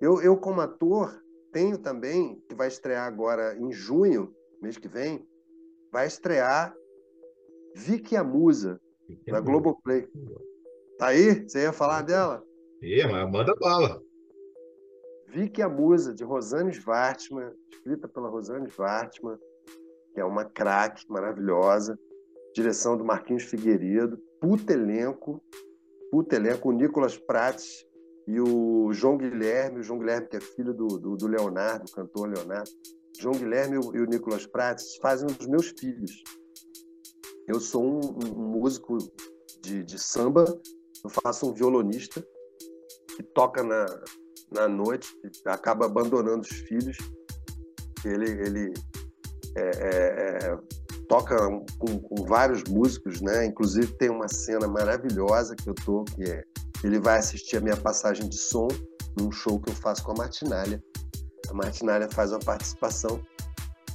Eu, eu, como ator, tenho também, que vai estrear agora em junho, mês que vem, vai estrear Vicky a Musa, na Globoplay. Tá aí? Você ia falar dela? Ia, mas manda bala. Vicky a Musa, de Rosane Svartman, escrita pela Rosane Svartman, que é uma craque maravilhosa, direção do Marquinhos Figueiredo, puta elenco, puta elenco, o Nicolas Prates e o João Guilherme, o João Guilherme que é filho do, do, do Leonardo, o cantor Leonardo, João Guilherme e o, e o Nicolas Prates fazem os meus filhos. Eu sou um, um músico de, de, samba, eu faço um violonista que toca na, na noite, acaba abandonando os filhos. Ele, ele é, é, é, toca com, com, vários músicos, né? Inclusive tem uma cena maravilhosa que eu tô, que é ele vai assistir a minha passagem de som num show que eu faço com a Martinália. A Martinália faz uma participação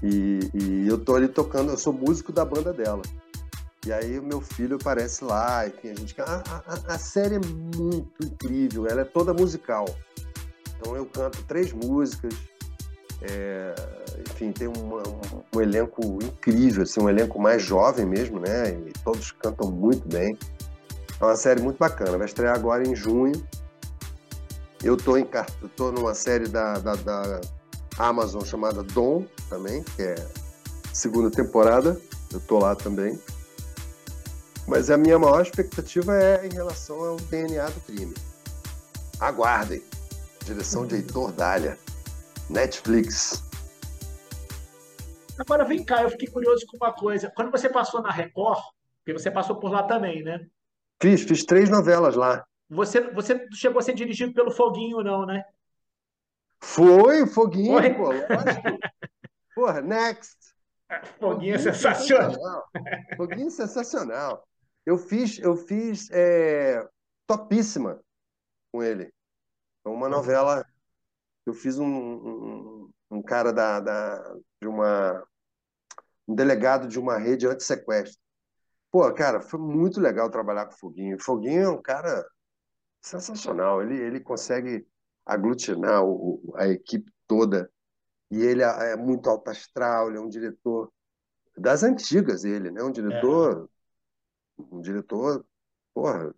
e, e eu tô ali tocando, eu sou músico da banda dela. E aí o meu filho aparece lá, enfim, a gente. A, a, a, série é muito incrível, ela é toda musical. Então eu canto três músicas, é, enfim, tem uma, um, um, elenco incrível, assim, um elenco mais jovem mesmo, né? E todos cantam muito bem. É uma série muito bacana, vai estrear agora em junho. Eu tô, em, eu tô numa série da, da, da Amazon chamada Dom também, que é segunda temporada. Eu tô lá também. Mas a minha maior expectativa é em relação ao DNA do crime. Aguardem. Direção de Heitor Dália. Netflix. Agora vem cá, eu fiquei curioso com uma coisa. Quando você passou na Record, porque você passou por lá também, né? Fiz, fiz três novelas lá. Você, você chegou a ser dirigido pelo Foguinho, não, né? Foi, Foguinho, Foi? pô, lógico. Porra, next. Foguinho, Foguinho é sensacional. sensacional. Foguinho é sensacional. Eu fiz, eu fiz é, Topíssima com ele. É uma novela. Eu fiz um, um, um cara da, da, de uma. um delegado de uma rede anti-sequestro. Pô, cara, foi muito legal trabalhar com o Foguinho. O Foguinho é um cara sensacional. Ele, ele consegue aglutinar o, a equipe toda. E ele é, é muito alto astral, ele é um diretor das antigas, ele, né? Um diretor é um diretor, porra.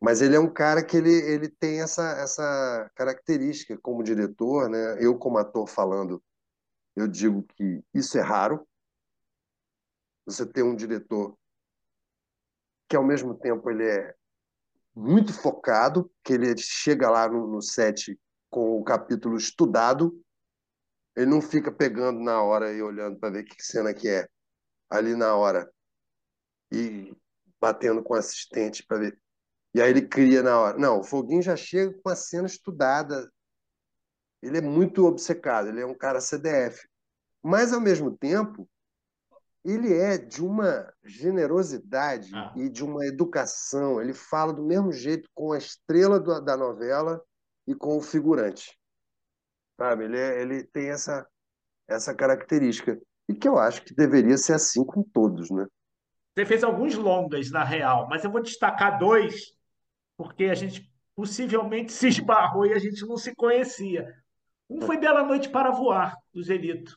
Mas ele é um cara que ele, ele tem essa, essa característica como diretor, né? Eu, como ator falando, eu digo que isso é raro. Você ter um diretor que, ao mesmo tempo, ele é muito focado, que ele chega lá no, no set com o capítulo estudado, ele não fica pegando na hora e olhando para ver que cena que é ali na hora e batendo com o assistente para ver. E aí ele cria na hora. Não, o Foguinho já chega com a cena estudada. Ele é muito obcecado, ele é um cara CDF. Mas, ao mesmo tempo, ele é de uma generosidade ah. e de uma educação. Ele fala do mesmo jeito com a estrela do, da novela e com o figurante. Sabe? Ele, é, ele tem essa, essa característica. E que eu acho que deveria ser assim com todos, né? Você fez alguns longas, na real, mas eu vou destacar dois, porque a gente possivelmente se esbarrou e a gente não se conhecia. Um foi Bela Noite para Voar, do Zelito.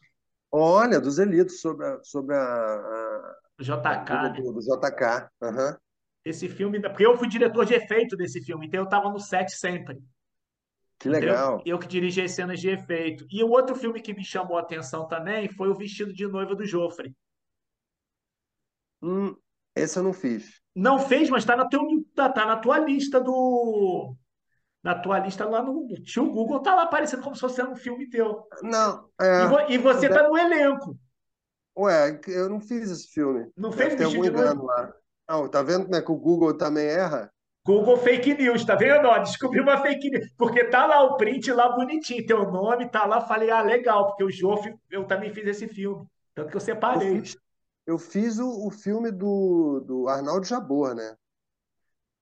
Olha, do Zelito, sobre a, sobre a, a... JK. A do, do, JK. Uhum. Esse filme, porque eu fui diretor de efeito desse filme, então eu estava no set sempre. Que legal. Eu, eu, que dirigi as cenas de efeito. E o outro filme que me chamou a atenção também foi O Vestido de Noiva do Joffre. Hum, esse eu não fiz. Não fez, mas está na, teu, tá, tá na tua lista do. Na tua lista lá no tio Google, tá lá aparecendo como se fosse um filme teu. Não. É, e, vo, e, você deve... tá no elenco. Ué, eu não fiz esse filme. Não fez Tem algum engano lá. Não, tá vendo como é que o Google também erra? Google Fake News, tá vendo? Ó, descobri uma fake news. Porque tá lá o print lá bonitinho, teu nome tá lá. Falei, ah, legal, porque o Joff, eu também fiz esse filme. Tanto que eu separei. Eu fiz, eu fiz o, o filme do, do Arnaldo Jabor, né?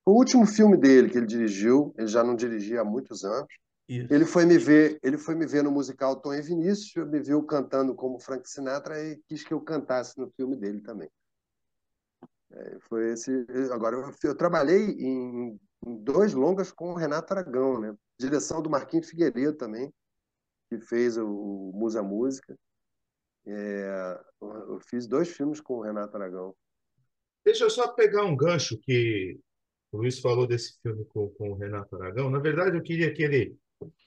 O último filme dele que ele dirigiu, ele já não dirigia há muitos anos. Isso. Ele foi me ver, ele foi me ver no musical Tom e Vinícius, me viu cantando como Frank Sinatra e quis que eu cantasse no filme dele também. É, foi esse. Agora eu, eu trabalhei em, em, dois longas com o Renato Aragão, né? direção do Marquinhos Figueiredo também, que fez o Musa Música. É, eu fiz dois filmes com o Renato Aragão. Deixa eu só pegar um gancho que o Luiz falou desse filme com, com o Renato Aragão. Na verdade, eu queria que ele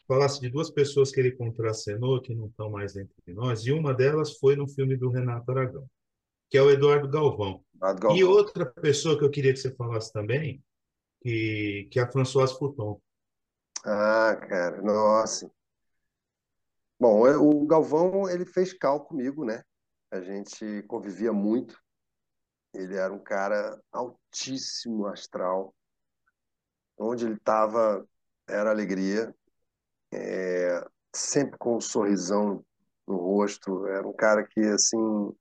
falasse de duas pessoas que ele contracenou, que não estão mais entre nós, e uma delas foi no filme do Renato Aragão, que é o Eduardo Galvão. Eduardo Galvão. E outra pessoa que eu queria que você falasse também, que, que é a Françoise Fouton. Ah, cara, nossa. Bom, o Galvão, ele fez cal comigo, né? A gente convivia muito. Ele era um cara altíssimo astral. Onde ele estava, era alegria. É, sempre com um sorrisão no rosto. Era um cara que, assim... Um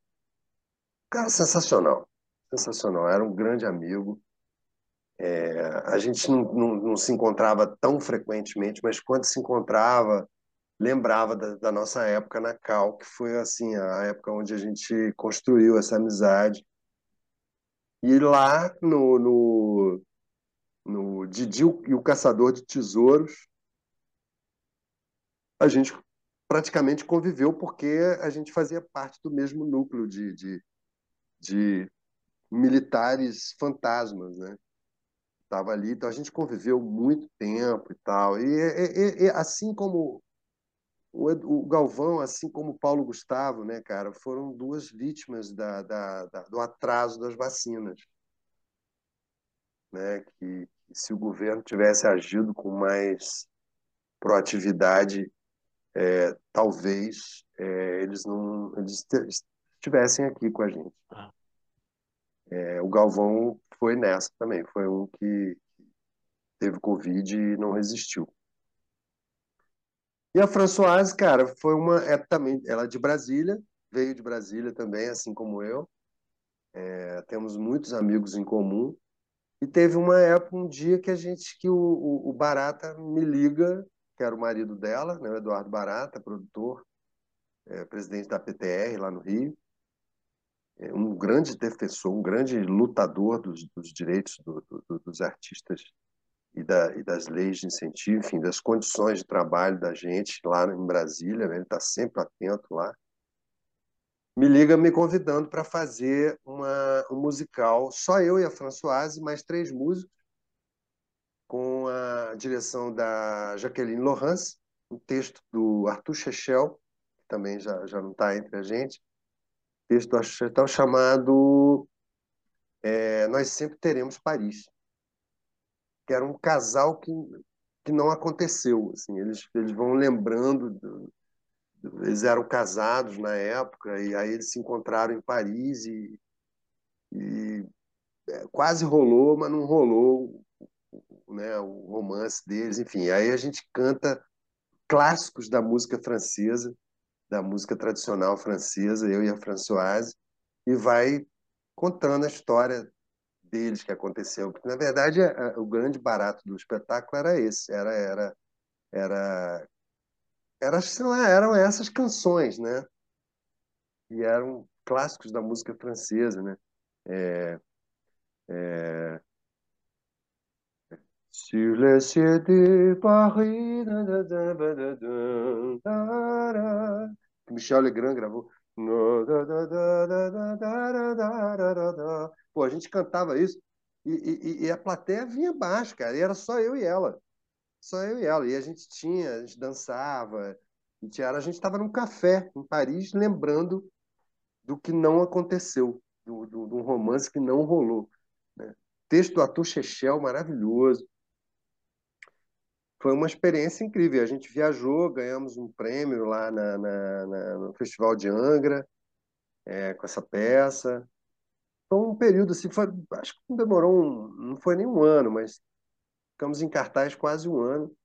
cara sensacional. Sensacional. Era um grande amigo. É, a gente não, não, não se encontrava tão frequentemente, mas quando se encontrava lembrava da, da, nossa época na Cal, que foi assim a época onde a gente construiu essa amizade. E lá no, no, no Didi e o Caçador de Tesouros, a gente praticamente conviveu porque a gente fazia parte do mesmo núcleo de, de, de militares fantasmas, né? Estava ali, então a gente conviveu muito tempo e tal. E, e, e assim como o, Galvão, assim como o Paulo Gustavo, né, cara, foram duas vítimas da, da, da, do atraso das vacinas. Né, que, que se o governo tivesse agido com mais proatividade, é, talvez é, eles não eles estivessem aqui com a gente. Ah. É, o Galvão foi nessa também, foi um que teve Covid e não resistiu. E a Françoise, cara, foi uma. É também, ela é de Brasília, veio de Brasília também, assim como eu. É, temos muitos amigos em comum. E teve uma época, um dia que a gente, que o, o, o Barata me liga, que era o marido dela, né, o Eduardo Barata, produtor, é, presidente da PTR lá no Rio, é um grande defensor, um grande lutador dos, dos direitos do, do, dos artistas e, da, e, das leis de incentivo, enfim, das condições de trabalho da gente lá em Brasília, né? ele está sempre atento lá. Me liga me convidando para fazer uma, um musical, só eu e a Françoise, mais três músicos, com a direção da Jaqueline Laurence, um texto do Arthur Chechel, que também já, já não está entre a gente, texto do Arthur Chechel chamado é, Nós Sempre Teremos Paris que era um casal que, que não aconteceu. Assim, eles, eles vão lembrando, do, do, eles eram casados na época, e aí eles se encontraram em Paris e, e é, quase rolou, mas não rolou né, o romance deles. Enfim, aí a gente canta clássicos da música francesa, da música tradicional francesa, eu e a Françoise, e vai contando a história deles que aconteceu. Porque, na verdade, o grande barato do espetáculo era esse, era era era, era sei lá, eram essas canções, né? E eram clássicos da música francesa, né? É, é, Sur les cieux de Paris, Michel Legrand gravou. Pô, a gente cantava isso e, e, e, a plateia vinha abaixo, cara, e era só eu e ela. Só eu e ela. E a gente tinha, a gente dançava. E a gente estava num café em Paris, lembrando do que não aconteceu, do, do romance que não rolou. Né? Texto do Arthur Chechel, maravilhoso. Foi uma experiência incrível. A gente viajou, ganhamos um prêmio lá na, na, na no Festival de Angra é, com essa peça. Foi um período assim, foi, acho que não demorou um, não foi nem um ano, mas ficamos em cartaz quase um ano.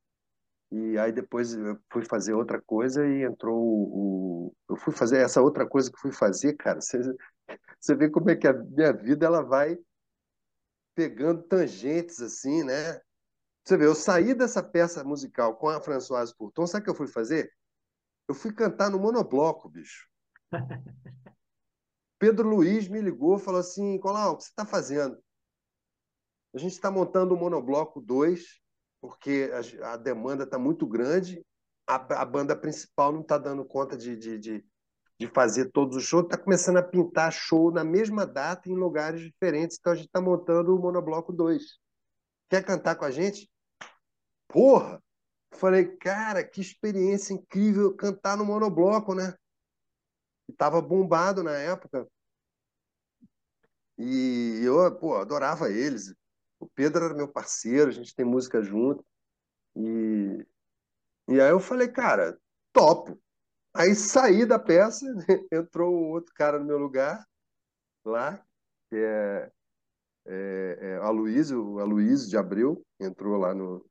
E aí depois eu fui fazer outra coisa e entrou o, o eu fui fazer essa outra coisa que fui fazer, cara. Você, você vê como é que a minha vida ela vai pegando tangentes assim, né? Você vê, eu saí dessa peça musical com a Françoise Pourton, sabe o que eu fui fazer? Eu fui cantar no monobloco, bicho. Pedro Luiz me ligou e falou assim: Colau, o que você está fazendo? A gente está montando o Monobloco 2, porque a, a demanda está muito grande, a, a, banda principal não está dando conta de, de, de, de, fazer todos os shows, está começando a pintar show na mesma data em lugares diferentes, então a gente está montando o Monobloco 2. Quer cantar com a gente? Porra! Falei, cara, que experiência incrível cantar no monobloco, né? Estava bombado na época. E eu, pô, adorava eles. O Pedro era meu parceiro, a gente tem música junto. E, e aí eu falei, cara, topo. Aí saí da peça, entrou outro cara no meu lugar, lá, que é, é, é a Luísio, a Luísio de Abreu, entrou lá no,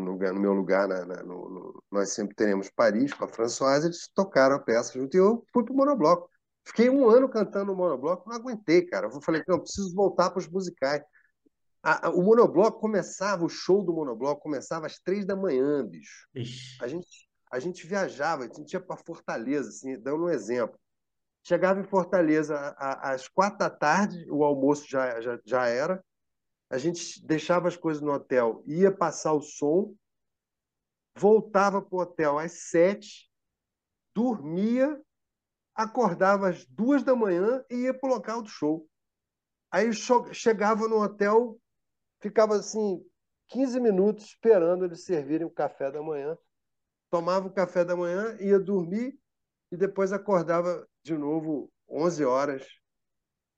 no, no meu lugar, na, na, no, nós sempre teremos Paris com a Françoise, eles tocaram a peça junto e eu fui pro monobloco. Fiquei um ano cantando no monobloco, não aguentei, cara. Eu falei, não, preciso voltar para os musicais. A, a, o monobloco começava, o show do monobloco começava às três da manhã, bicho. A gente, a gente viajava, a gente ia para Fortaleza, assim, dando um exemplo. Chegava em Fortaleza às quatro da tarde, o almoço já, já, já era. A gente deixava as coisas no hotel, ia passar o som, voltava para o hotel às sete, dormia, acordava às duas da manhã e ia para o local do show. Aí chegava no hotel, ficava assim 15 minutos esperando eles servirem o café da manhã. Tomava o café da manhã, ia dormir e depois acordava de novo 11 horas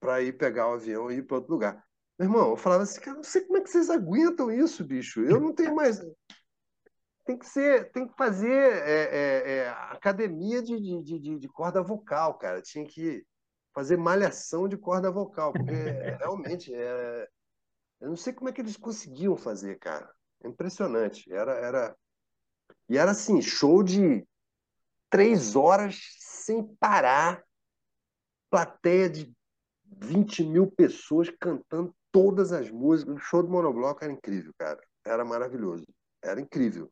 para ir pegar o avião e ir para outro lugar. Meu irmão, eu falava assim, cara, não sei como é que vocês aguentam isso, bicho. Eu não tenho mais. Tem que ser, tem que fazer é, é, é, academia de, de, de, de corda vocal, cara. Tinha que fazer malhação de corda vocal, porque realmente é, eu não sei como é que eles conseguiam fazer, cara. É impressionante. Era, era... E era assim, show de três horas sem parar, plateia de 20 mil pessoas cantando todas as músicas. O show do Monobloco era incrível, cara. Era maravilhoso. Era incrível.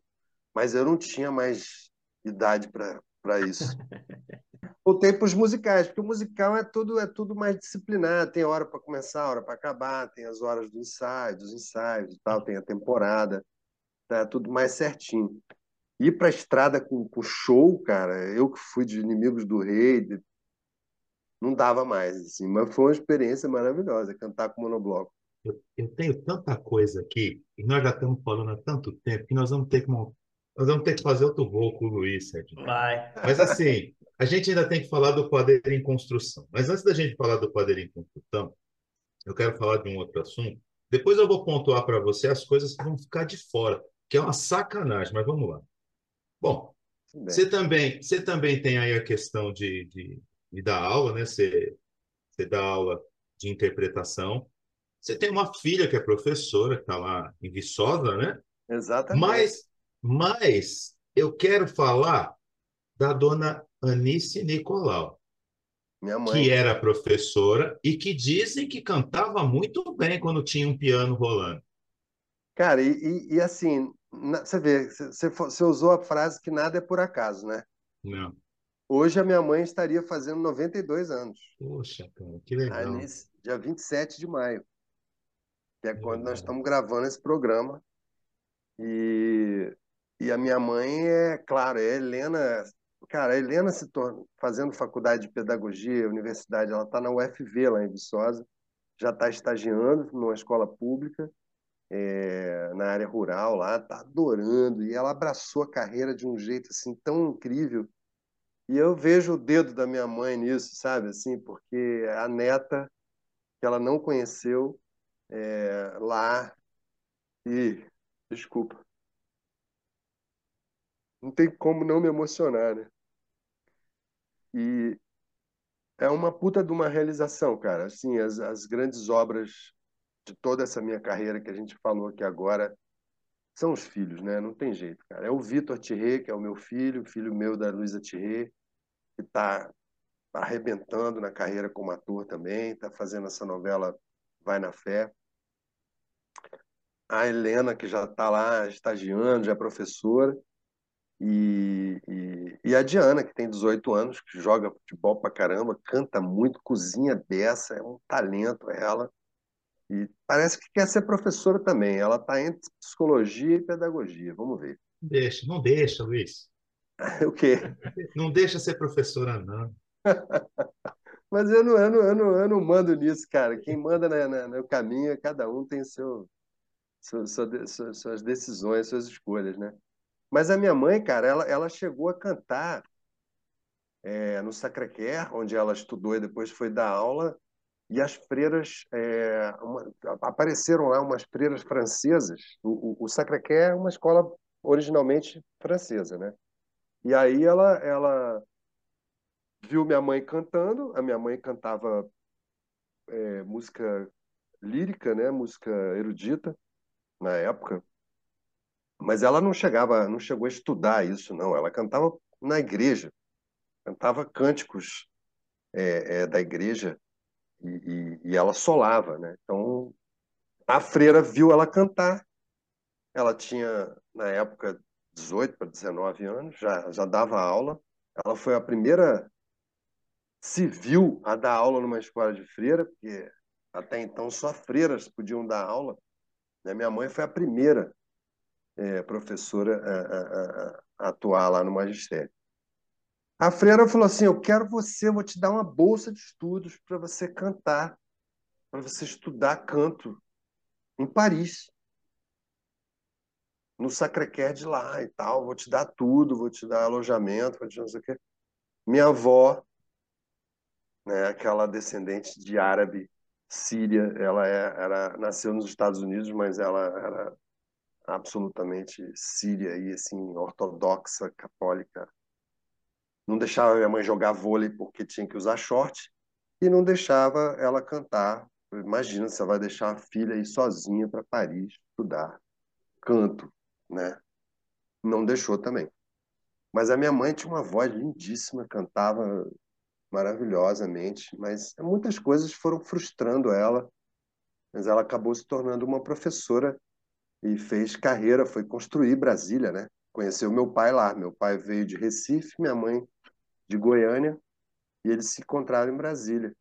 Mas eu não tinha mais idade para isso. voltei para os musicais, porque o musical é tudo, é tudo mais disciplinado, tem hora para começar, hora para acabar, tem as horas do ensaio, dos ensaios e tal, tem a temporada, tá tudo mais certinho. Ir para a estrada com, com show, cara, eu que fui de Inimigos do Rei, de... não dava mais, assim, mas foi uma experiência maravilhosa, cantar com monobloco. Eu, eu tenho tanta coisa aqui, e nós já estamos falando há tanto tempo, que nós vamos ter que, nós vamos ter que fazer outro voo com o Luiz, Sérgio. Vai. Mas assim, a gente ainda tem que falar do quadro em construção. Mas antes da gente falar do quadro em construção, eu quero falar de um outro assunto. Depois eu vou pontuar para você as coisas que vão ficar de fora, que é uma sacanagem, mas vamos lá. Bom, você também, você também tem aí a questão de, de, de dar aula, né? Você, você dá aula de interpretação. Você tem uma filha que é professora, que está lá em Viçosa, né? Exatamente. Mas, mas eu quero falar da dona Anice Nicolau, Minha mãe. que era professora e que dizem que cantava muito bem quando tinha um piano rolando. Cara, e, e, e assim, você vê, você, você usou a frase que nada é por acaso, né? Não. Hoje a minha mãe estaria fazendo 92 anos. Poxa, cara, que legal. Anice, dia 27 de maio, que é quando nós estamos gravando esse programa. E, e a minha mãe é, claro, é Helena Cara, a Helena se torna, fazendo faculdade de pedagogia, universidade, ela está na UFV lá em Viçosa, já está estagiando numa escola pública, é, na área rural lá, está adorando, e ela abraçou a carreira de um jeito assim tão incrível. E eu vejo o dedo da minha mãe nisso, sabe? Assim, porque a neta que ela não conheceu é, lá e desculpa não tem como não me emocionar, né? E é uma puta de uma realização, cara. Assim, as, as grandes obras de toda essa minha carreira que a gente falou aqui agora são os filhos, né? Não tem jeito, cara. É o Vitor Thierry, que é o meu filho, filho meu da Luísa Thierry, que está arrebentando na carreira como ator também, está fazendo essa novela Vai na Fé. A Helena, que já está lá estagiando, já é professora. E, e, e, a Diana, que tem 18 anos, que joga futebol pra caramba, canta muito, cozinha beça, é um talento ela. E parece que quer ser professora também. Ela está entre psicologia e pedagogia. Vamos ver. Deixa, não deixa, Luiz. o quê? Não deixa ser professora, não. Mas eu não, eu, não, eu, não, eu não mando nisso, cara. Quem manda na, na, no caminho, cada um tem seu, seu, seu, suas decisões, suas escolhas, né? Mas a minha mãe, cara, ela, ela chegou a cantar é, no Sacré-Cœur, onde ela estudou e depois foi dar aula, e as freiras é, uma, apareceram lá umas freiras francesas. O, o, o Sacré-Cœur é uma escola originalmente francesa, né? E aí ela ela viu minha mãe cantando. A minha mãe cantava é, música lírica, né? Música erudita na época. Mas ela não chegava, não chegou a estudar isso, não. Ela cantava na igreja, cantava cânticos é, é, da igreja e, e, e ela solava, né? Então a freira viu ela cantar. Ela tinha na época 18 para 19 anos, já já dava aula. Ela foi a primeira civil a dar aula numa escola de freira, porque até então só freiras podiam dar aula. Né? Minha mãe foi a primeira é, professora a, a, a, atuar lá no magistério. A freira falou assim: Eu quero você, vou te dar uma bolsa de estudos para você cantar, para você estudar canto em Paris, no Sacré-Cœur de lá e tal. Vou te dar tudo, vou te dar alojamento, vou te dar não sei o quê. Minha avó, né, aquela descendente de árabe síria, ela é, era nasceu nos Estados Unidos, mas ela era absolutamente síria e assim ortodoxa, católica. Não deixava minha mãe jogar vôlei porque tinha que usar short e não deixava ela cantar. Imagina ela vai deixar a filha ir sozinha para Paris estudar canto, né? Não deixou também. Mas a minha mãe tinha uma voz lindíssima, cantava maravilhosamente, mas muitas coisas foram frustrando ela. Mas ela acabou se tornando uma professora e fez carreira, foi construir Brasília, né? Conheceu meu pai lá. Meu pai veio de Recife, minha mãe de Goiânia, e eles se encontraram em Brasília.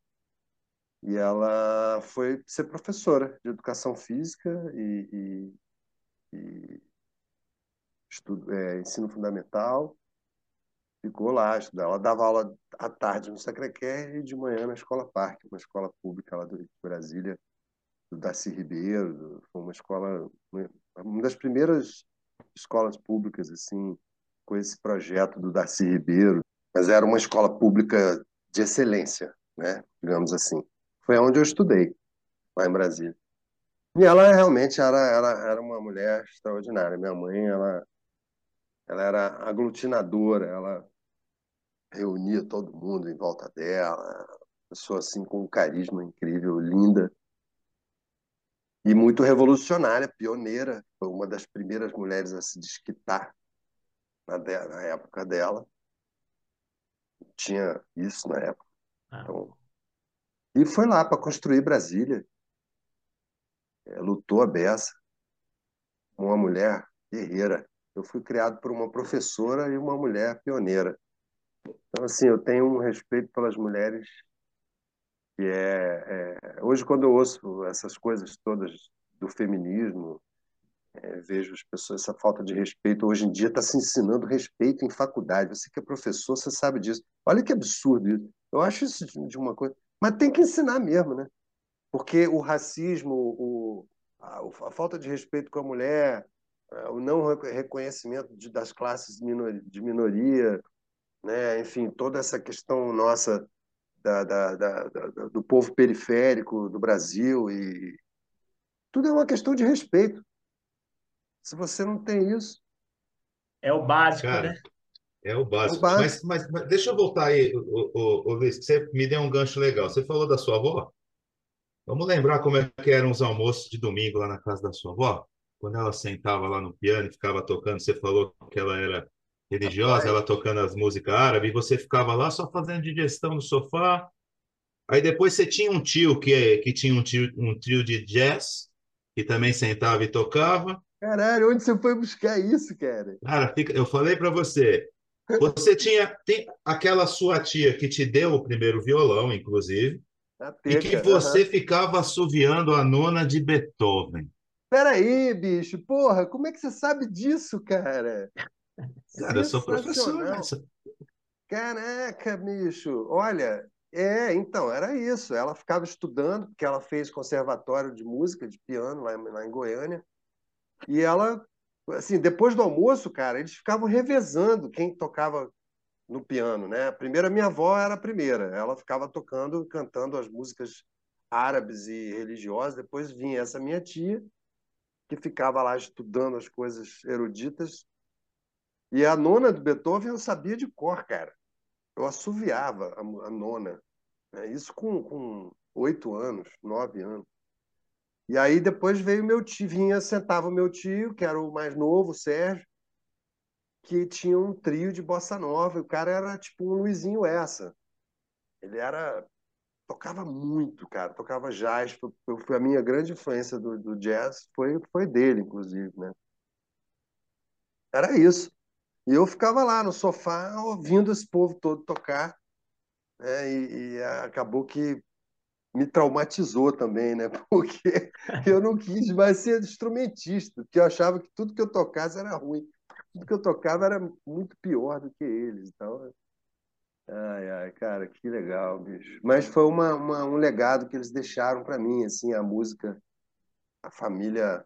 E ela foi ser professora de educação física e, e, e estudo, é, ensino fundamental ficou lá estudando. Ela dava aula à tarde no Sacré-Cœur e de manhã na Escola Parque, uma escola pública lá de Brasília, do Darcy Ribeiro. Foi uma escola, uma das primeiras escolas públicas assim, com esse projeto do Darcy Ribeiro. Mas era uma escola pública de excelência, né? digamos assim. Foi onde eu estudei, lá em Brasília. E ela realmente era, era, era uma mulher extraordinária. Minha mãe, ela ela era aglutinadora, ela reunia todo mundo em volta dela, pessoa assim com um carisma incrível, linda e muito revolucionária, pioneira, foi uma das primeiras mulheres a se desquitar na, na época dela. Tinha isso na época. Ah. Então, e foi lá para construir Brasília. É, lutou a beça. Uma mulher guerreira. Eu fui criado por uma professora e uma mulher pioneira. Então, assim, eu tenho um respeito pelas mulheres que é, é... Hoje, quando eu ouço essas coisas todas do feminismo, é, vejo as pessoas, essa falta de respeito. Hoje em dia está se ensinando respeito em faculdade. Você que é professor, você sabe disso. Olha que absurdo isso. Eu acho isso de uma coisa... Mas tem que ensinar mesmo, né? Porque o racismo, o, a, a falta de respeito com a mulher, é, o não reconhecimento de, das classes de minoria, né? enfim, toda essa questão nossa da, da, da, do povo periférico do Brasil e tudo é uma questão de respeito. Se você não tem isso, é o básico, Cara, né? É o básico. É o básico. Mas, mas, mas, deixa eu voltar aí, o, o, o, Luiz, você me deu um gancho legal. Você falou da sua avó? Vamos lembrar como é que eram os almoços de domingo lá na casa da sua avó? quando ela sentava lá no piano e ficava tocando, você falou que ela era religiosa, ela tocando as músicas árabes, e você ficava lá só fazendo digestão no sofá. Aí depois você tinha um tio que, que tinha um trio, um trio de jazz, que também sentava e tocava. Caralho, onde você foi buscar isso, cara? Cara, fica, eu falei para você. Você tinha tem aquela sua tia que te deu o primeiro violão, inclusive, Na E que teca. você aham. ficava assoviando a nona de Beethoven. Peraí, bicho, porra, como é que você sabe disso, cara? Cara, eu sou professor, né? Caraca, bicho. Olha, é, então, era isso. Ela ficava estudando, porque ela fez conservatório de música, de piano, lá, lá em Goiânia. E ela, assim, depois do almoço, cara, eles ficavam revezando quem tocava no piano, né? A minha avó era a primeira. Ela ficava tocando, cantando as músicas árabes e religiosas. Depois vinha essa minha tia, que ficava lá estudando as coisas eruditas. E a nona do Beethoven eu sabia de cor, cara. Eu assoviava a, nona. né? Isso com, com oito anos, nove anos. E aí depois veio meu tio, vinha, sentava o meu tio, que era o mais novo, o Sérgio, que tinha um trio de bossa nova. E o cara era tipo um Luizinho essa. Ele era tocava muito, cara. Tocava jazz. Foi, a minha grande influência do, do jazz. Foi, foi dele, inclusive, né? Era isso. E eu ficava lá no sofá ouvindo esse povo todo tocar, né? E, e acabou que me traumatizou também, né? Porque eu não quis mais ser instrumentista, porque eu achava que tudo que eu tocasse era ruim. Tudo que eu tocava era muito pior do que eles. Então, ai, ai, cara, que legal, bicho. Mas foi uma, uma- um legado que eles deixaram para mim, assim, a música, a família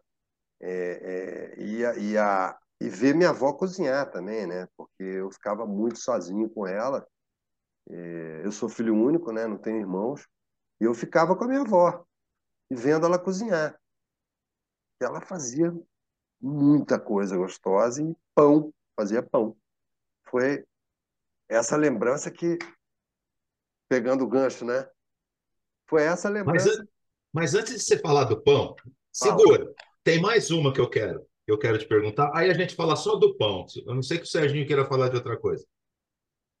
é, é, e, a, e, a, e ver minha avó cozinhar também, né? Porque eu ficava muito sozinho com ela. É, Eu sou filho único, né? Não tenho irmãos. E eu ficava com a minha avó e vendo ela cozinhar. Ela fazia muita coisa gostosa e pão, fazia pão. Foi essa lembrança que, pegando o gancho, né? Foi essa Mas, lembrança. an- mas antes de você falar do pão, Fala. segura. Tem mais uma que eu quero, que eu quero te perguntar. Aí a gente fala só do pão. Eu não sei que o Serginho queira falar de outra coisa.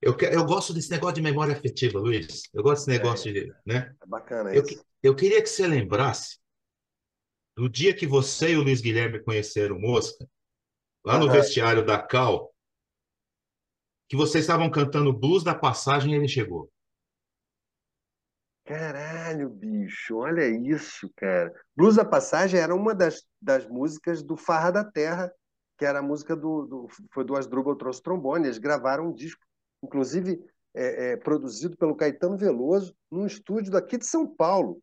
Eu, eu gosto desse negócio de memória afetiva, Luiz. Eu gosto desse negócio de, né? É bacana Eu, isso. eu queria que você lembrasse do dia que você e o Luiz Guilherme conheceram Mosca, lá no Aham. vestiário da Cal, que vocês estavam cantando Blues da Passagem e ele chegou. Caralho, bicho, olha isso, cara. Blues da Passagem era uma das, das músicas do Farra da Terra, que era a música do, do foi do Asdrubal trouxe trombone. Eles gravaram um disco, inclusive é, é, produzido pelo Caetano Veloso, num estúdio daqui de São Paulo.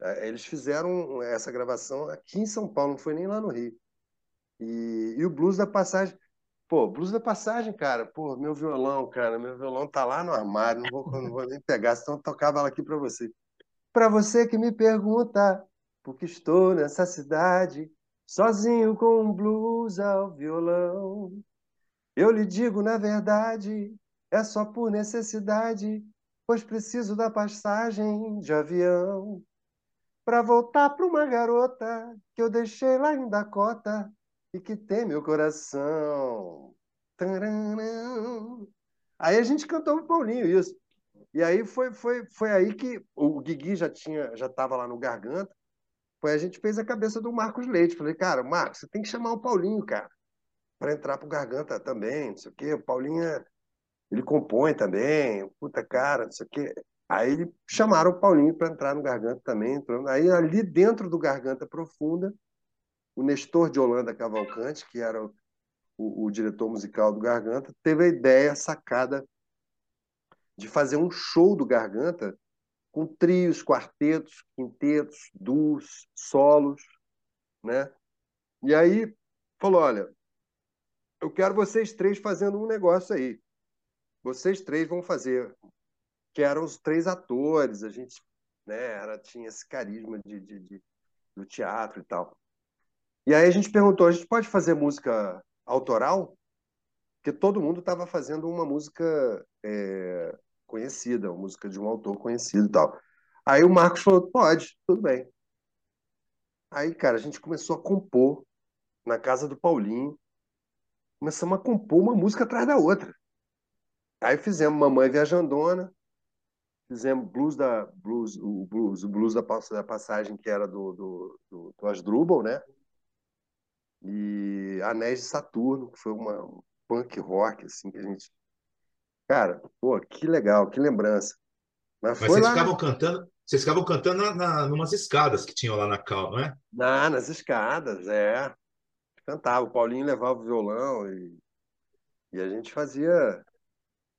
É, Eles fizeram essa gravação aqui em São Paulo, não foi nem lá no Rio. E, e o Blues da Passagem, pô, Blues da Passagem, cara, pô, meu violão, cara, meu violão tá lá no armário, não vou, não vou nem pegar, senão eu tocava ela aqui para você. Para você que me pergunta por que estou nessa cidade, sozinho com um blues ao violão. Eu lhe digo, na verdade, é só por necessidade, pois preciso da passagem de avião para voltar para uma garota que eu deixei lá em Dakota e que tem meu coração. Taranã. Aí a gente cantou o Paulinho isso. E aí foi, foi, foi aí que o Guigui já tinha já estava lá no Garganta. Foi a gente fez a cabeça do Marcos Leite. Falei, cara, Marcos, você tem que chamar o Paulinho, cara, para entrar pro Garganta também, não sei o quê. O Paulinho, é- ele compõe também, puta cara, não sei o quê. Aí chamaram o Paulinho para entrar no Garganta também. entrou. Aí ali dentro do Garganta Profunda, o Nestor de Holanda Cavalcante, que era o, o- o diretor musical do Garganta, teve a ideia sacada de fazer um show do Garganta com trios, quartetos, quintetos, duos, solos, né? E aí falou, olha, eu quero vocês três fazendo um negócio aí. Vocês três vão fazer, que eram os três atores, a gente, né, era, tinha esse carisma de, de, de- do teatro e tal. E aí a gente perguntou, a gente pode fazer música autoral? Porque todo mundo estava fazendo uma música é, conhecida, uma música de um autor conhecido e tal. Aí o Marcos falou, pode, tudo bem. Aí, cara, a gente começou a compor na casa do Paulinho. Começamos a compor uma música atrás da outra. Aí fizemos Mamãe Viajandona, fizemos blues da blues, o blues, o blues da, da passagem que era do, do, do, do Asdrubal, né? E Anéis de Saturno, que foi uma um punk rock assim que a gente, cara, pô, que legal, que lembrança. Mas, Mas vocês ficavam cantando, vocês ficavam cantando na, na, numas escadas que tinham lá na Cal, não é? Na, nas escadas, é. Cantava, o Paulinho levava o violão e, e a gente fazia.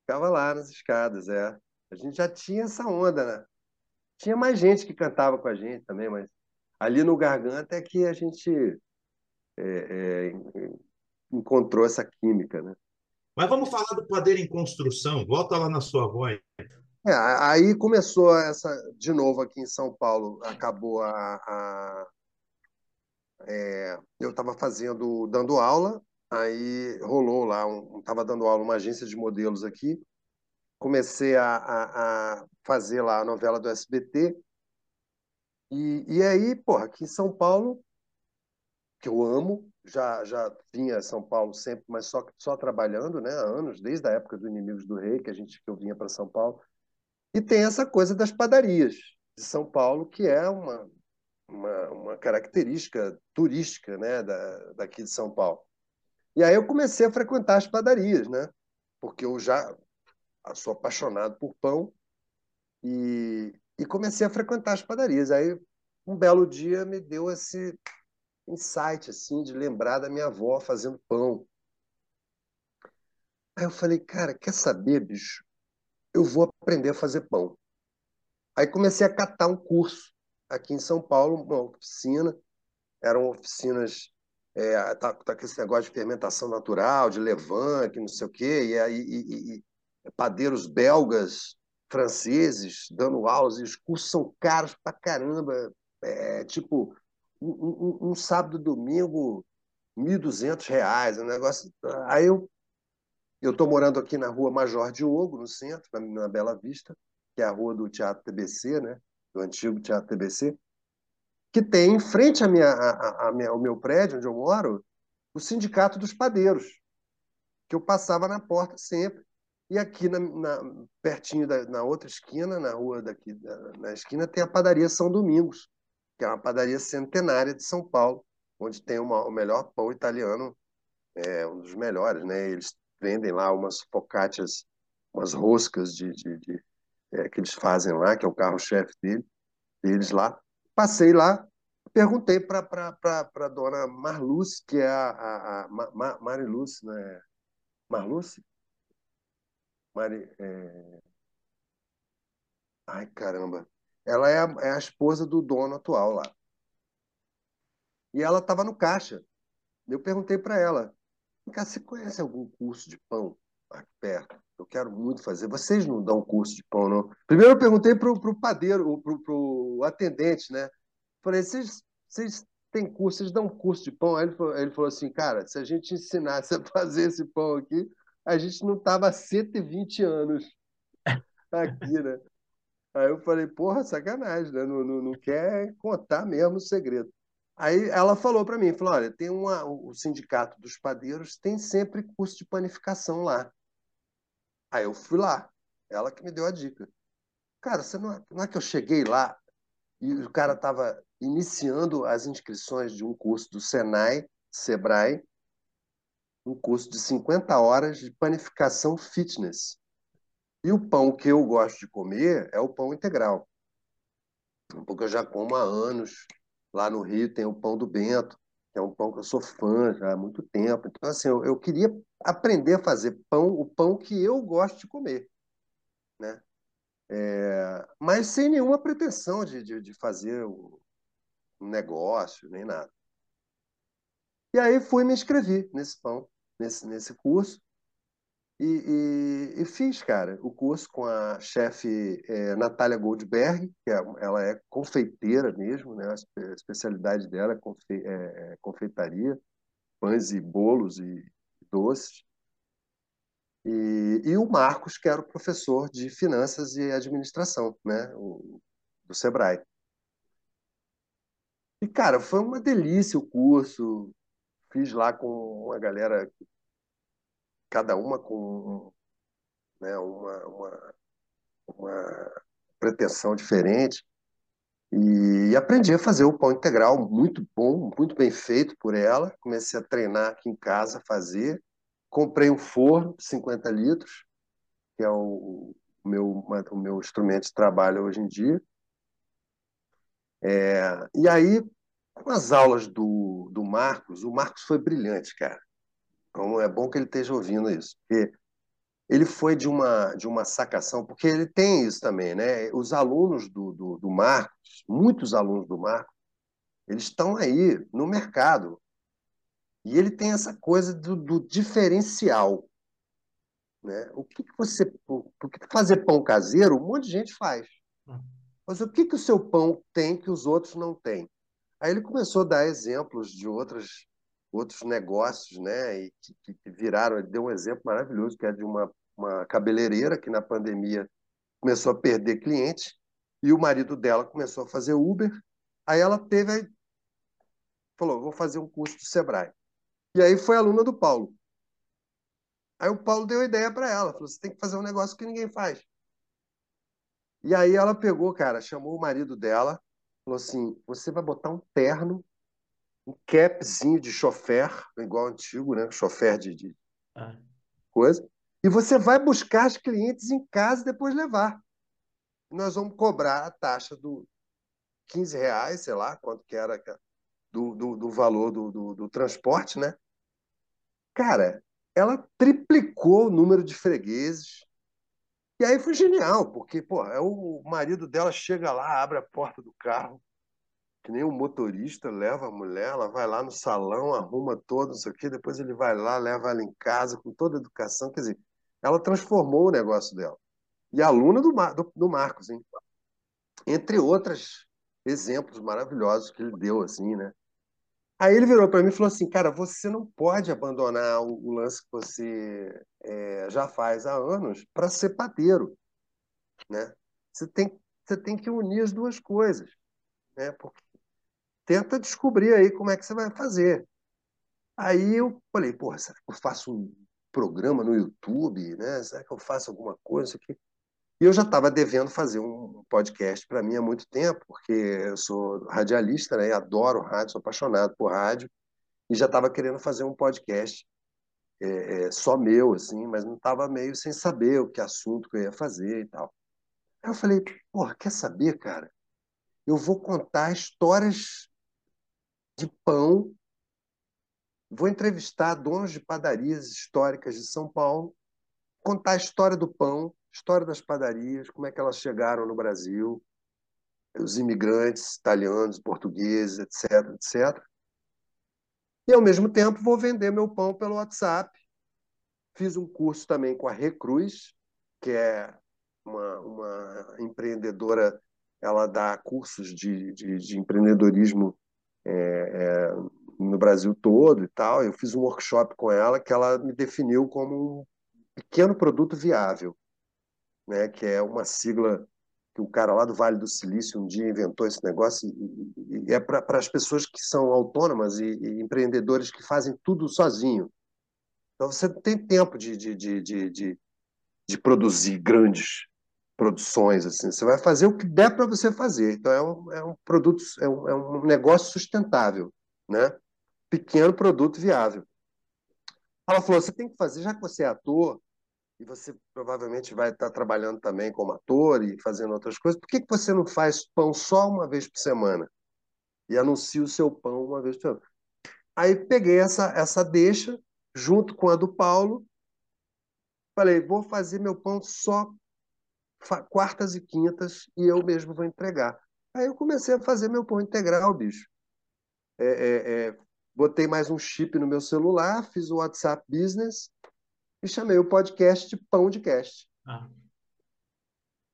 Ficava lá nas escadas, é. A gente já tinha essa onda, né? Tinha mais gente que cantava com a gente também, mas ali no Garganta é que a gente é, é, encontrou essa química, né? Mas vamos falar do Padeiro em Construção. Volta lá na sua voz. É, aí começou essa, de novo aqui em São Paulo, acabou a. a é, eu estava fazendo, dando aula, aí rolou lá, estava um, dando aula uma agência de modelos aqui, comecei a, a, a, fazer lá a novela do SBT, e, e aí, porra, aqui em São Paulo, que eu amo, já, já vinha a São Paulo sempre, mas só, só trabalhando, né, há anos, desde a época do Inimigos do Rei, que a gente que eu vinha para São Paulo, e tem essa coisa das padarias de São Paulo, que é uma, uma, uma característica turística né, da, daqui de São Paulo. E aí eu comecei a frequentar as padarias, né? Porque eu já sou apaixonado por pão e, e comecei a frequentar as padarias. Aí um belo dia me deu esse insight assim de lembrar da minha avó fazendo pão. Aí eu falei, cara, quer saber, bicho? eu vou aprender a fazer pão. Aí comecei a catar um curso aqui em São Paulo, uma oficina. Eram oficinas é, tá, tá com esse negócio de fermentação natural, de levain, que não sei o quê, e aí e, e, padeiros belgas, franceses, dando aulas, e os cursos são caros pra caramba. É, tipo, um, um, um sábado domingo, R$ 1.200, um negócio. Aí eu eu estou morando aqui na rua Major Diogo, no centro, na, Bela Vista, que é a rua do Teatro TBC, né? Do antigo Teatro TBC, que tem em frente à minha, à, à minha, ao meu prédio, onde eu moro, o Sindicato dos Padeiros, que eu passava na porta sempre. E aqui, na, na pertinho da na outra esquina, na rua daqui, na esquina, tem a padaria São Domingos, que é uma padaria centenária de São Paulo, onde tem uma, o melhor pão italiano, é, um dos melhores, né? Eles vendem lá umas focaccias, umas roscas de, de, de é, que eles fazem lá, que é o carro-chefe dele, deles lá. Passei lá, perguntei para a dona Marluce, que é a, a, a Ma, Mariluce, né? Marluce? Mari, é... Ai, caramba. Ela é a, é a esposa do dono atual lá. E ela estava no caixa. Eu perguntei para ela, você conhece algum curso de pão aqui perto? Eu quero muito fazer. Vocês não dão curso de pão, não? Primeiro eu perguntei para o padeiro, para o atendente, né? Falei, vocês, têm curso, vocês dão curso de pão? Aí ele falou, ele falou assim, cara, se a gente ensinasse a fazer esse pão aqui, a gente não estava há 120 anos aqui, né? Aí eu falei, porra, sacanagem, né? Não, não, não quer contar mesmo o segredo. Aí ela falou para mim, falou, olha, tem uma, o sindicato dos padeiros tem sempre curso de panificação lá. Aí eu fui lá, ela que me deu a dica. Cara, você não, é, não é que eu cheguei lá e o cara estava iniciando as inscrições de um curso do Senai, Sebrae, um curso de 50 horas de panificação fitness. E o pão que eu gosto de comer é o pão integral. Porque eu já como há anos, Lá no Rio tem o pão do Bento, que é um pão que eu sou fã já há muito tempo. Então, assim, eu, eu queria aprender a fazer pão, o pão que eu gosto de comer, né? É, mas sem nenhuma pretensão de, de, de fazer um negócio, nem nada. E aí fui me inscrever nesse pão, nesse, nesse curso. E, e, e, fiz, cara, o curso com a chefe é, Natália Goldberg, que é, ela é confeiteira mesmo, né? A especialidade dela é, confe, é, é confeitaria, pães e bolos e doces. E, e, o Marcos, que era o professor de finanças e administração, né? O, do Sebrae. E, cara, foi uma delícia o curso. Fiz lá com uma galera cada uma com né, uma, uma, uma pretensão diferente. E aprendi a fazer o pão integral muito bom, muito bem feito por ela. Comecei a treinar aqui em casa, fazer. Comprei um forno de 50 litros, que é o o meu, o meu instrumento de trabalho hoje em dia. É, e aí, com as aulas do, do Marcos, o Marcos foi brilhante, cara. Então é bom que ele esteja ouvindo isso, porque ele foi de uma, de uma sacação, porque ele tem isso também, né? Os alunos do, do, do Marcos, muitos alunos do Marcos, eles estão aí no mercado. E ele tem essa coisa do, do diferencial. Né? O que, que você. Porque fazer pão caseiro, um monte de gente faz. Hum. Mas o que, que o seu pão tem que os outros não têm? Aí ele começou a dar exemplos de outras, outros negócios, né? E que, que viraram. Ele deu um exemplo maravilhoso, que é de uma, uma cabeleireira que na pandemia começou a perder clientes e o marido dela começou a fazer Uber. Aí ela teve, falou, vou fazer um curso do Sebrae. E aí foi aluna do Paulo. Aí o Paulo deu ideia para ela, falou: você tem que fazer um negócio que ninguém faz. E aí ela pegou, cara, chamou o marido dela, falou assim: você vai botar um terno, um capzinho de chofer, igual antigo, né? Chofer de, de ah. coisa, e você vai buscar as clientes em casa e depois levar. E nós vamos cobrar a taxa do 15 reais, sei lá quanto que era do, do, do valor do, do, do transporte, né? Cara, ela triplicou o número de fregueses. E aí foi genial, porque pô, é o marido dela chega lá, abre a porta do carro, que nem o um motorista leva a mulher, ela vai lá no salão, arruma todo, não sei o quê, depois ele vai lá, leva ela em casa com toda a educação. Quer dizer, ela transformou o negócio dela. E aluna do, Mar, do, do Marcos, hein? entre outros exemplos maravilhosos que ele deu, assim, né? Aí ele virou para mim e falou assim, cara, você não pode abandonar o, o lance que você é, já faz há anos para ser padeiro, né? Você tem, você tem que unir as duas coisas, né? Porque tenta descobrir aí como é que você vai fazer. Aí eu falei, porra, será que eu faço um programa no YouTube, né? Será que eu faço alguma coisa aqui? E eu já estava devendo fazer um podcast para mim há muito tempo, porque eu sou radialista, né? E adoro rádio, sou apaixonado por rádio, e já estava querendo fazer um podcast é, é, só meu, assim, mas não estava meio sem saber o que assunto que eu ia fazer e tal. Aí eu falei, porra, quer saber, cara? Eu vou contar histórias de pão, vou entrevistar donos de padarias históricas de São Paulo, contar a história do pão, história das padarias, como é que elas chegaram no Brasil, os imigrantes italianos, portugueses, etc, etc. E, ao mesmo tempo, vou vender meu pão pelo WhatsApp. Fiz um curso também com a Recruz, que é uma, uma empreendedora, ela dá cursos de, de, de empreendedorismo é, é, no Brasil todo e tal. Eu fiz um workshop com ela que ela me definiu como um pequeno produto viável né, que é uma sigla que o cara lá do Vale do Silício um dia inventou esse negócio, e, e é para as pessoas que são autônomas e, e, empreendedores que fazem tudo sozinho. Então você não tem tempo de, de, de, de, de produzir grandes produções assim. Você vai fazer o que der para você fazer. Então é um, é um produto é um, é um negócio sustentável né? Pequeno produto viável. Ela falou você tem que fazer já que você é ator e você provavelmente vai estar trabalhando também como ator e fazendo outras coisas, por que, que você não faz pão só uma vez por semana? E anuncia o seu pão uma vez por semana. Aí peguei essa, essa deixa, junto com a do Paulo, falei, vou fazer meu pão só quartas e quintas e eu mesmo vou entregar. Aí eu comecei a fazer meu pão integral, bicho. É, é, é, botei mais um chip no meu celular, fiz o WhatsApp Business, e chamei o podcast de Pão de Cast. Ah.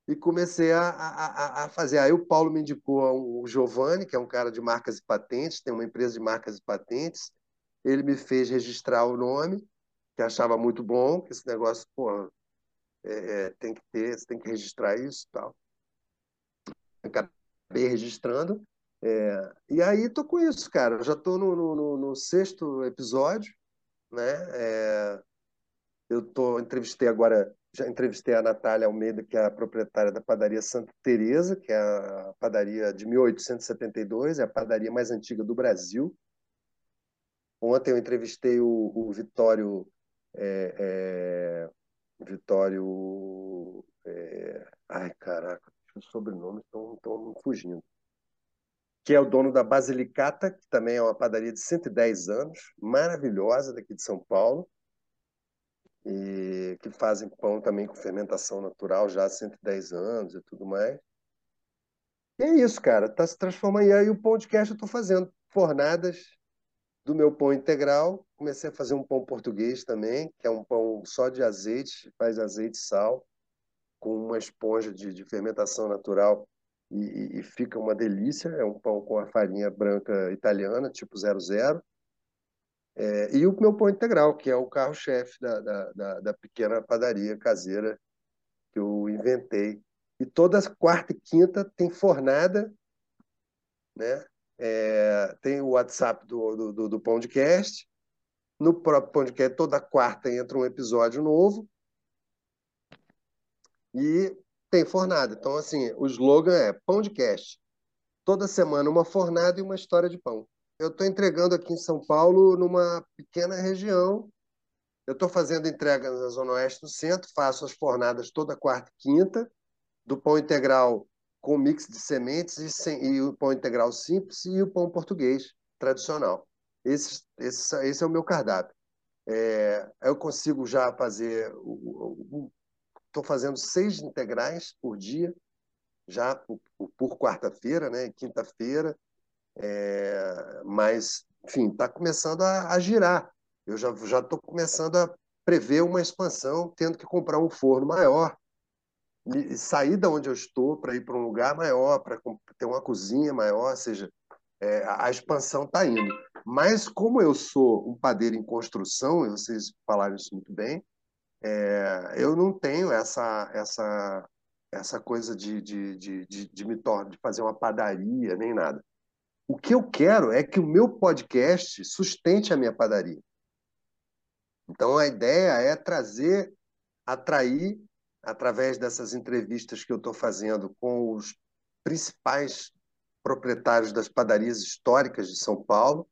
E comecei a, a, a, fazer. Aí o Paulo me indicou o Giovanni, que é um cara de marcas e patentes, tem uma empresa de marcas e patentes. Ele me fez registrar o nome, que achava muito bom, que esse negócio, pô, é, é, tem que ter, você tem que registrar isso tal. Acabei registrando. É, e aí tô com isso, cara. Eu já tô no, no, no sexto episódio, né? É, eu tô, entrevistei agora, já entrevistei a Natália Almeida, que é a proprietária da padaria Santa Teresa, que é a padaria de 1872, é a padaria mais antiga do Brasil. Ontem eu entrevistei o, o Vitório, é, é, Vitório é, Ai, caraca, os sobrenomes estão fugindo. Que é o dono da Basilicata, que também é uma padaria de 110 anos, maravilhosa daqui de São Paulo, e que fazem pão também com fermentação natural já há 110 anos e tudo mais. E é isso, cara, tá se transformando. E aí o podcast eu estou fazendo fornadas do meu pão integral. Comecei a fazer um pão português também, que é um pão só de azeite, faz azeite e sal, com uma esponja de, de fermentação natural e, e, fica uma delícia. É um pão com a farinha branca italiana, tipo 00. É, e o meu pão integral, que é o carro-chefe da, da, da, da pequena padaria caseira que eu inventei. E toda quarta e quinta tem fornada, né? É, tem o WhatsApp do, do, do podcast. No próprio podcast, toda quarta entra um episódio novo. E tem fornada. Então, assim, o slogan é pão de cast. Toda semana uma fornada e uma história de pão. Eu estou entregando aqui em São Paulo, numa pequena região. Eu estou fazendo entrega na Zona Oeste do centro, faço as fornadas toda quarta e quinta, do pão integral com mix de sementes e, sem, e, o pão integral simples e o pão português tradicional. Esse, esse, esse é o meu cardápio. É, eu consigo já fazer. Estou fazendo seis integrais por dia, já por, por quarta-feira, né? Quinta-feira. É, mas, enfim, está começando a, a, girar. Eu já estou começando a prever uma expansão, tendo que comprar um forno maior sair da onde eu estou para ir para um lugar maior, para ter uma cozinha maior, ou seja, é, a expansão está indo. Mas como eu sou um padeiro em construção, e vocês falaram isso muito bem, é, eu não tenho essa essa essa coisa de, de, de, de, de me tornar, de fazer uma padaria, nem nada. O que eu quero é que o meu podcast sustente a minha padaria. Então a ideia é trazer, atrair através dessas entrevistas que eu estou fazendo com os principais proprietários das padarias históricas de São Paulo,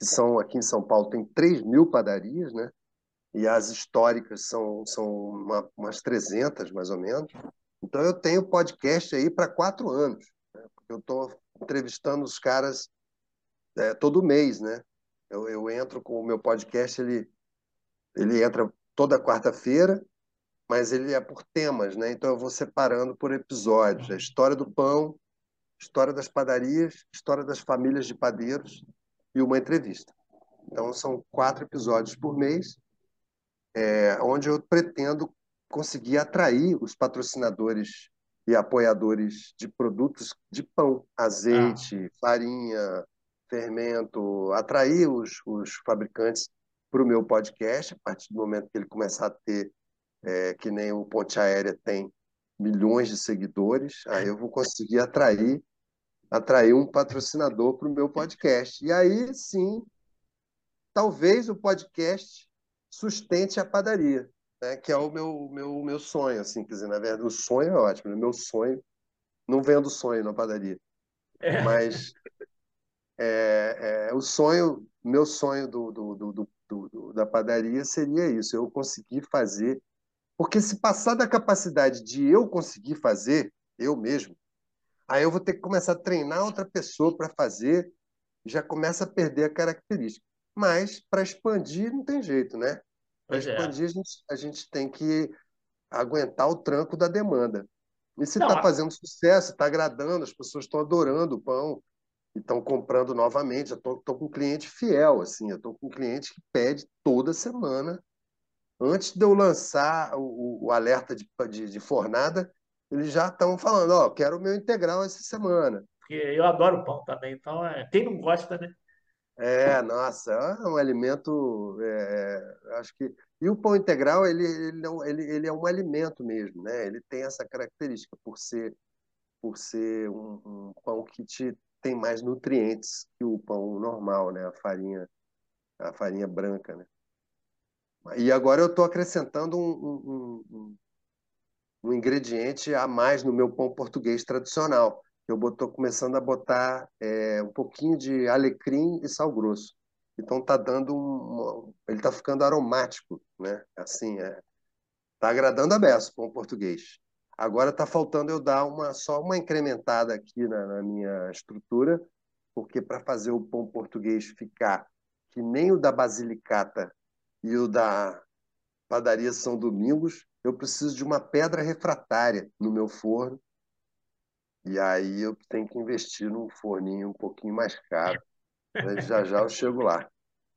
que são aqui em São Paulo tem 3 mil padarias, né? E as históricas são, são uma, umas 300, mais ou menos. Então, eu tenho podcast aí para quatro anos. Né? Porque eu estou entrevistando os caras é, todo mês, né? Eu, eu entro com o meu podcast, ele, ele entra toda quarta-feira mas ele é por temas, né? Então eu vou separando por episódios. A história do pão, história das padarias, história das famílias de padeiros e uma entrevista. Então são quatro episódios por mês, é, onde eu pretendo conseguir atrair os patrocinadores e apoiadores de produtos de pão, azeite, ah. farinha, fermento, atrair os, os fabricantes para o meu podcast, a partir do momento que ele começar a ter é, que nem o Ponte Aérea tem milhões de seguidores, aí eu vou conseguir atrair atrair um patrocinador para o meu podcast. E aí sim, talvez o podcast sustente a padaria, né? que é o meu, meu, meu sonho. Assim, quer dizer, na verdade, o sonho é ótimo, né? meu sonho, não vendo sonho na padaria, é. mas é, é, o sonho, meu sonho do, do, do, do, da padaria seria isso, eu conseguir fazer porque se passar da capacidade de eu conseguir fazer, eu mesmo, aí eu vou ter que começar a treinar outra pessoa para fazer, já começa a perder a característica. Mas para expandir não tem jeito, né? Para é. expandir é. a, gente, a gente tem que aguentar o tranco da demanda. E se está fazendo sucesso, está agradando, as pessoas estão adorando o pão e estão comprando novamente. Eu estou com um cliente fiel, assim, eu estou com um cliente que pede toda semana antes de eu lançar o, o alerta de, de, de, fornada, eles já estão falando, ó, oh, quero o meu integral essa semana. Porque eu adoro pão também, então é... quem não gosta, né? É, nossa, é um alimento, é, é acho que e o pão integral ele ele, ele ele é um alimento mesmo, né? Ele tem essa característica por ser por ser um, um pão que te tem mais nutrientes que o pão normal, né? A farinha a farinha branca, né? E agora eu estou acrescentando um, um, um, um, ingrediente a mais no meu pão português tradicional. Eu estou começando a botar é, um pouquinho de alecrim e sal grosso. Então está dando um, ele está ficando aromático, né? Assim, é, tá agradando a beça o pão português. Agora está faltando eu dar uma, só uma incrementada aqui na, na minha estrutura, porque para fazer o pão português ficar que nem o da Basilicata e o da padaria São Domingos, eu preciso de uma pedra refratária no meu forno. E aí eu tenho que investir num forninho um pouquinho mais caro. Mas já já eu chego lá.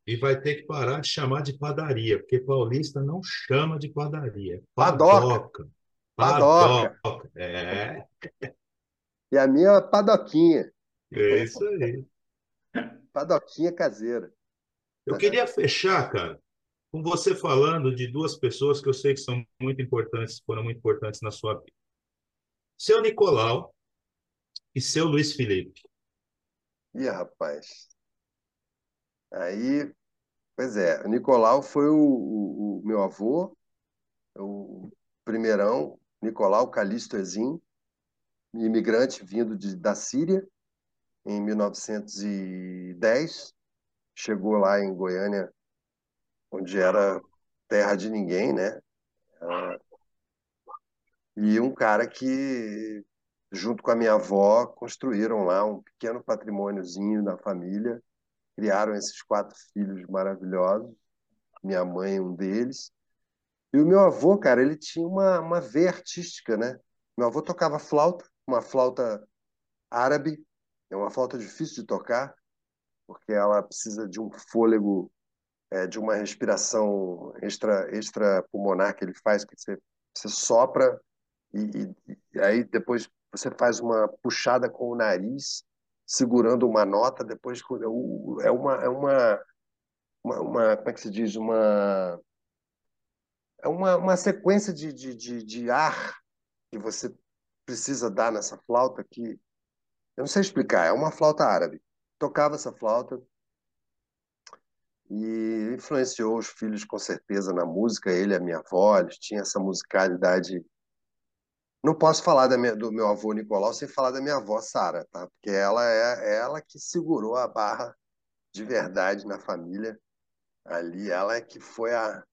E vai ter que parar de chamar de padaria, porque paulista não chama de padaria. Padoca. Padoca. Padoca. É. E a minha é padoquinha. É isso aí. Padoquinha caseira. Eu queria fechar, cara, com você falando de duas pessoas que eu sei que são muito importantes, foram muito importantes na sua vida. Seu Nicolau e seu Luiz Felipe. Ih, rapaz. Aí, pois é, o Nicolau foi o, o, o meu avô, o primeirão, Nicolau Calixto Ezin, imigrante vindo de, da Síria em 1910, chegou lá em Goiânia, onde era terra de ninguém, né? E um cara que, junto com a minha avó, construíram lá um pequeno patrimôniozinho da família, criaram esses quatro filhos maravilhosos, minha mãe um deles. E o meu avô, cara, ele tinha uma, uma veia artística, né? Meu avô tocava flauta, uma flauta árabe, é uma flauta difícil de tocar, porque ela precisa de um fôlego, é, de uma respiração extra, extra pulmonar que ele faz, que você, você sopra e, e, e aí depois você faz uma puxada com o nariz segurando uma nota, depois é uma é uma, uma, uma como é que se diz uma é uma, uma sequência de, de, de, de ar que você precisa dar nessa flauta que eu não sei explicar, é uma flauta árabe. Tocava essa flauta e influenciou os filhos com certeza na música, ele a minha avó, eles tinham essa musicalidade não posso falar minha, do meu avô Nicolau sem falar da minha avó Sara, tá? Porque ela é ela que segurou a barra de verdade na família. Ali, ela é que foi a,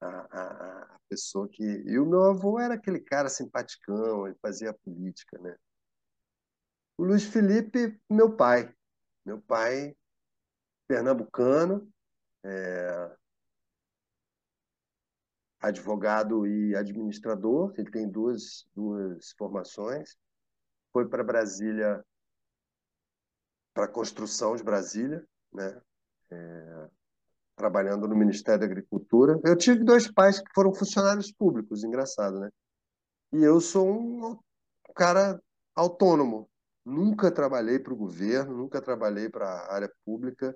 a, a, a pessoa que. E o meu avô era aquele cara simpaticão, ele fazia política, né? O Luiz Felipe, meu pai. Meu pai, pernambucano, é, advogado e administrador, ele tem duas, duas formações. Foi para Brasília, para a construção de Brasília, né? É, trabalhando no Ministério da Agricultura. Eu tive dois pais que foram funcionários públicos, engraçado, né? E eu sou um cara autônomo. Nunca trabalhei para o governo, nunca trabalhei para a área pública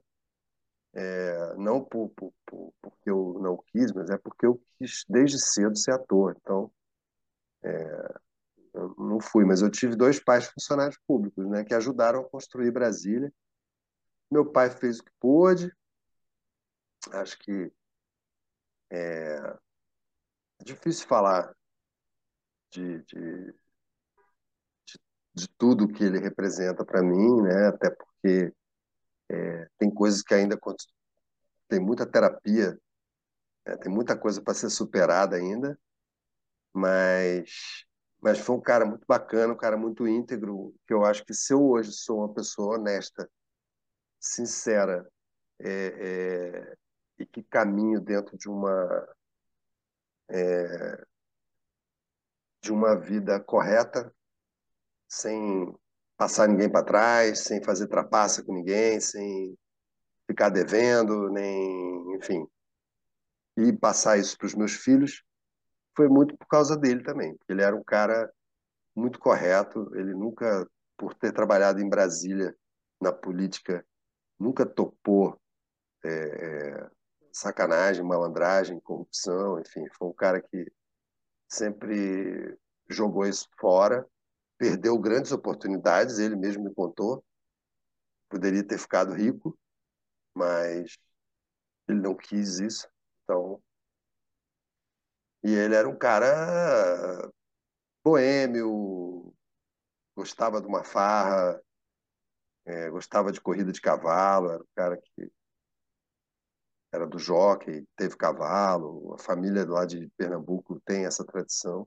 é, não por, por, por, porque eu não quis, mas é porque eu quis desde cedo ser ator. Então, é, eu não fui, mas eu tive dois pais funcionários públicos, né, que ajudaram a construir Brasília. Meu pai fez o que pôde. Acho que é, é difícil falar de, de, de, de tudo que ele representa para mim, né, até porque é, tem coisas que ainda tem muita terapia, né? tem muita coisa para ser superada ainda, mas mas foi um cara muito bacana, um cara muito íntegro, que eu acho que se eu hoje sou uma pessoa honesta, sincera é, é, e que caminho dentro de uma é, de uma vida correta, sem passar ninguém para trás, sem fazer trapaça com ninguém, sem ficar devendo, nem, enfim. E passar isso para os meus filhos foi muito por causa dele também, ele era um cara muito correto, ele nunca, por ter trabalhado em Brasília na política, nunca topou é, é, sacanagem, malandragem, corrupção, enfim, foi um cara que sempre jogou isso fora perdeu grandes oportunidades, ele mesmo me contou. Poderia ter ficado rico, mas ele não quis isso. Então, e ele era um cara boêmio, gostava de uma farra, é, gostava de corrida de cavalo, era um cara que era do jockey, teve cavalo, a família lá de Pernambuco tem essa tradição.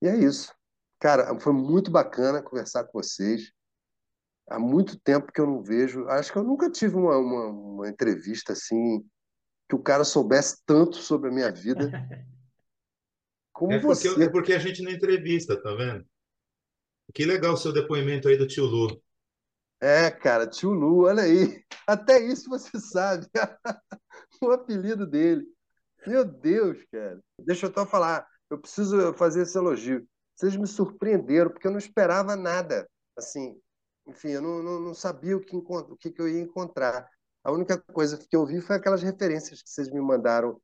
E é isso. Cara, foi muito bacana conversar com vocês. Há muito tempo que eu não vejo. Acho que eu nunca tive uma, uma, uma entrevista assim que o cara soubesse tanto sobre a minha vida como É porque, você. é porque a gente não entrevista, tá vendo? Que legal o seu depoimento aí do tio Lu. É, cara, tio Lu, olha aí. Até isso você sabe. o apelido dele. Meu Deus, cara. Deixa eu só falar. Eu preciso fazer esse elogio. Vocês me surpreenderam, porque eu não esperava nada. Assim, enfim, eu não, não, não sabia o que, o que, que eu ia encontrar. A única coisa que eu vi foi aquelas referências que vocês me mandaram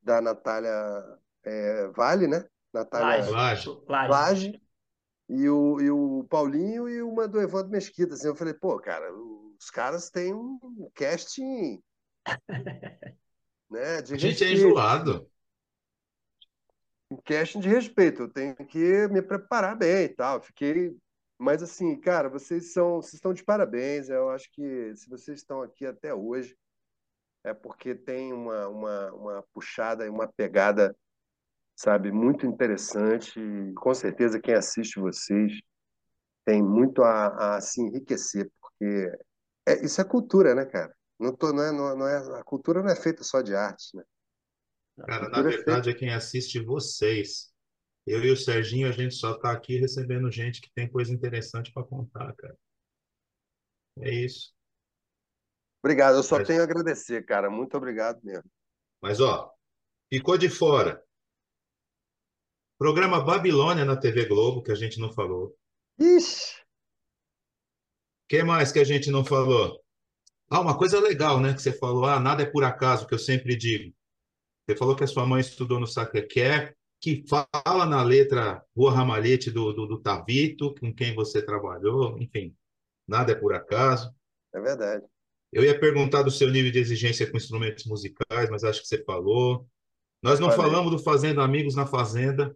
da Natália é, Vale, né? Natália Laje. Laje. Laje e o, e o Paulinho e uma do Evandro Mesquita. Assim, eu falei, pô, cara, os caras têm um casting né, de A gente é enjoado. Casting de respeito. Eu tenho que me preparar bem e tal. Fiquei, mas assim, cara, vocês são, vocês estão de parabéns. Eu acho que se vocês estão aqui até hoje é porque tem uma, uma, uma puxada e uma pegada, sabe, muito interessante. Com certeza quem assiste vocês tem muito a, a se enriquecer, porque é, isso é cultura, né, cara? Não tô, não é, não, é- é, a cultura não é feita só de arte, né? Cara, na verdade é quem assiste vocês. Eu e o Serginho, a gente só tá aqui recebendo gente que tem coisa interessante para contar, cara. É isso. Obrigado, eu só Mas, tenho a agradecer, cara. Muito obrigado mesmo. mas ó, ficou de fora. Programa Babilônia na TV Globo, que a gente não falou. Ixi, que mais que a gente não falou? Ah, uma coisa legal, né? Que você falou, ah, nada é por acaso, que eu sempre digo. Você falou que a sua mãe estudou no Sacré-Cœur, que fala na letra Rua Ramalhete do, do, do Tavito, com quem você trabalhou, enfim, nada é por acaso. é verdade. Eu ia perguntar do seu nível de exigência com instrumentos musicais, mas acho que você falou. Nós não Falei. falamos do Fazendo Amigos na Fazenda.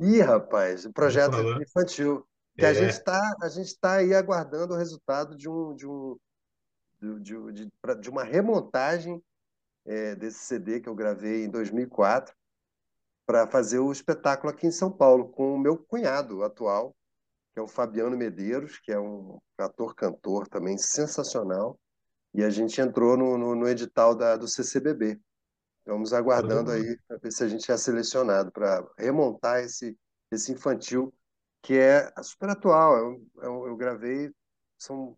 Ih, rapaz, o projeto infantil. Que a gente É, está a gente tá aí aguardando o resultado de um de um de, de, de, de uma remontagem é, desse CD que eu gravei em 2004 para fazer o espetáculo aqui em São Paulo com o meu cunhado atual, que é o Fabiano Medeiros, que é um ator-cantor também sensacional. E a gente entrou no, no, no edital da, do CCBB. Estamos aguardando aí para ver se a gente é selecionado para remontar esse, esse infantil, que é super atual. Eu, eu, eu gravei, são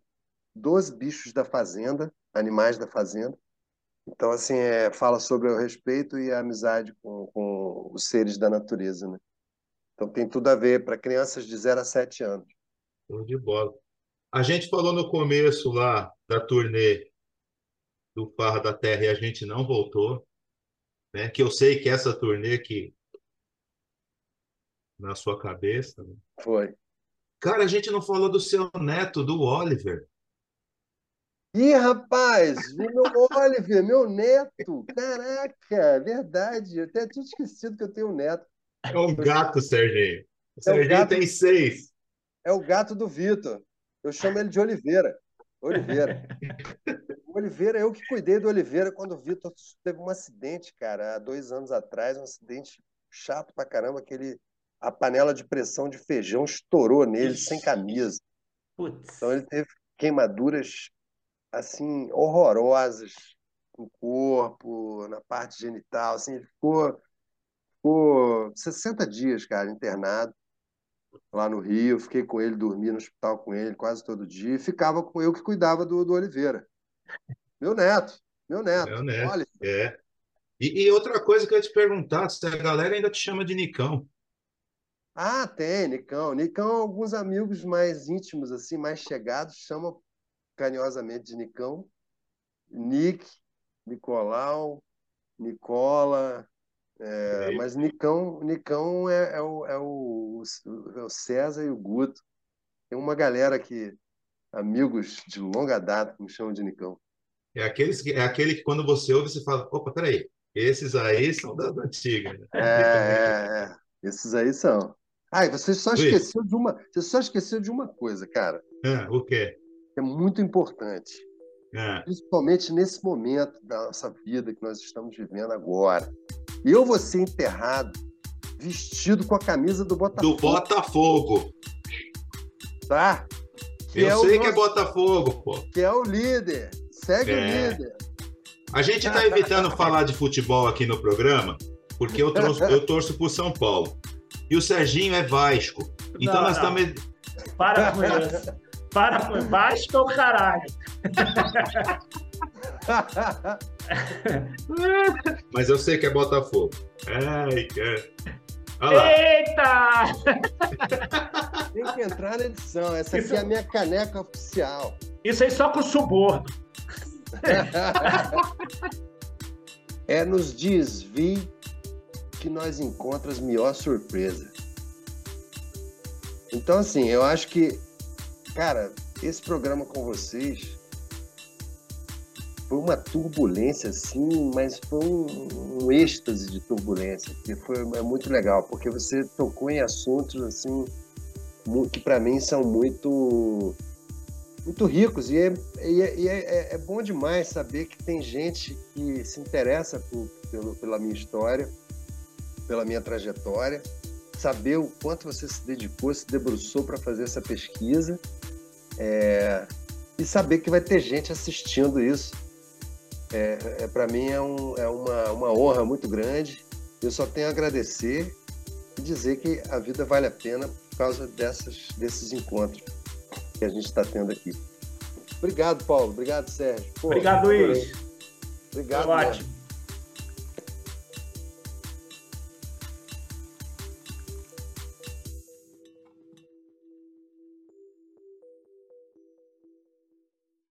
12 bichos da fazenda, animais da fazenda. Então, assim, é, fala sobre o respeito e a amizade com, com os seres da natureza, né? Então tem tudo a ver para crianças de 0 a 7 anos. show de bola. A gente falou no começo lá da turnê do Farra da Terra e a gente não voltou, né? Que eu sei que essa turnê que na sua cabeça, né? Foi. Cara, a gente não falou do seu neto, do Oliver. Ih, rapaz, o meu Oliver, meu neto. Caraca, verdade. Eu até tinha esquecido que eu tenho um neto. É um gato, Serginho. O É Serginho gato, tem seis. é o gato do Vitor. Eu chamo ele de Oliveira. Oliveira. O Oliveira, eu que cuidei do Oliveira quando o Vitor teve um acidente, cara, há dois anos atrás, um acidente chato pra caramba, que ele, a panela de pressão de feijão estourou nele sem camisa. putz. Então ele teve queimaduras assim horrorosas no corpo, na parte genital, assim, ele ficou, ficou 60 dias, cara, internado lá no Rio, fiquei com ele, dormi no hospital com ele quase todo dia, e ficava com eu que cuidava do, do Oliveira. Meu neto, meu neto, Meu neto. olha, É. E, e outra coisa que eu ia te perguntar, se a galera ainda te chama de Nicão. ah, tem, Nicão, Nicão, alguns amigos mais íntimos, assim, mais chegados, chamam carinhosamente de Nicão, Nick, Nicolau, Nicola, é, mas Nicão, Nicão é, é o, é, o, é o César e o Guto. Tem uma galera que, amigos de longa data, que me chamam de Nicão. É, aqueles que, é aquele que quando você ouve, você fala, opa, peraí, esses aí são das antigas. né? É, é, é. Esses aí são. Ah, e você só Luiz, esqueceu de uma, você só esqueceu de uma coisa, cara, ah, o quê? É muito importante, Ah, principalmente nesse momento da nossa vida que nós estamos vivendo agora. Eu vou ser enterrado vestido com a camisa do Botafogo. Do Botafogo. Tá? Que Eu é sei que é Botafogo, pô. Que é o líder. Segue é. o líder. A gente tá evitando falar de futebol aqui no programa, porque eu, torço, eu torço pro São Paulo. E o Serginho é Vasco. Então não, nós estamos. Para com isso. Para. Vasco é o caralho. Mas eu sei que é Botafogo. Ai, cara. Eita! Tem que entrar na edição. Essa Isso... aqui é a minha caneca oficial. Isso aí só com suborno. é nos desvi que nós encontramos melhor surpresa. Então, assim, eu acho que, cara, esse programa com vocês foi uma turbulência, assim, mas foi um, um êxtase de turbulência, que foi é muito legal, porque você tocou em assuntos, assim, que para mim são muito muito ricos. E, é, e, é, e é, é, é, bom demais saber que tem gente que se interessa por, pelo, pela minha história, pela minha trajetória, saber o quanto você se dedicou, se debruçou para fazer essa pesquisa é, e saber que vai ter gente assistindo isso. É, é para mim é, um, é uma, uma honra muito grande. Eu só tenho a agradecer e dizer que a vida vale a pena por causa dessas, desses encontros que a gente está tendo aqui. Obrigado, Paulo. Obrigado, Sérgio. Pô, Obrigado, Luiz. Obrigado. Foi ótimo.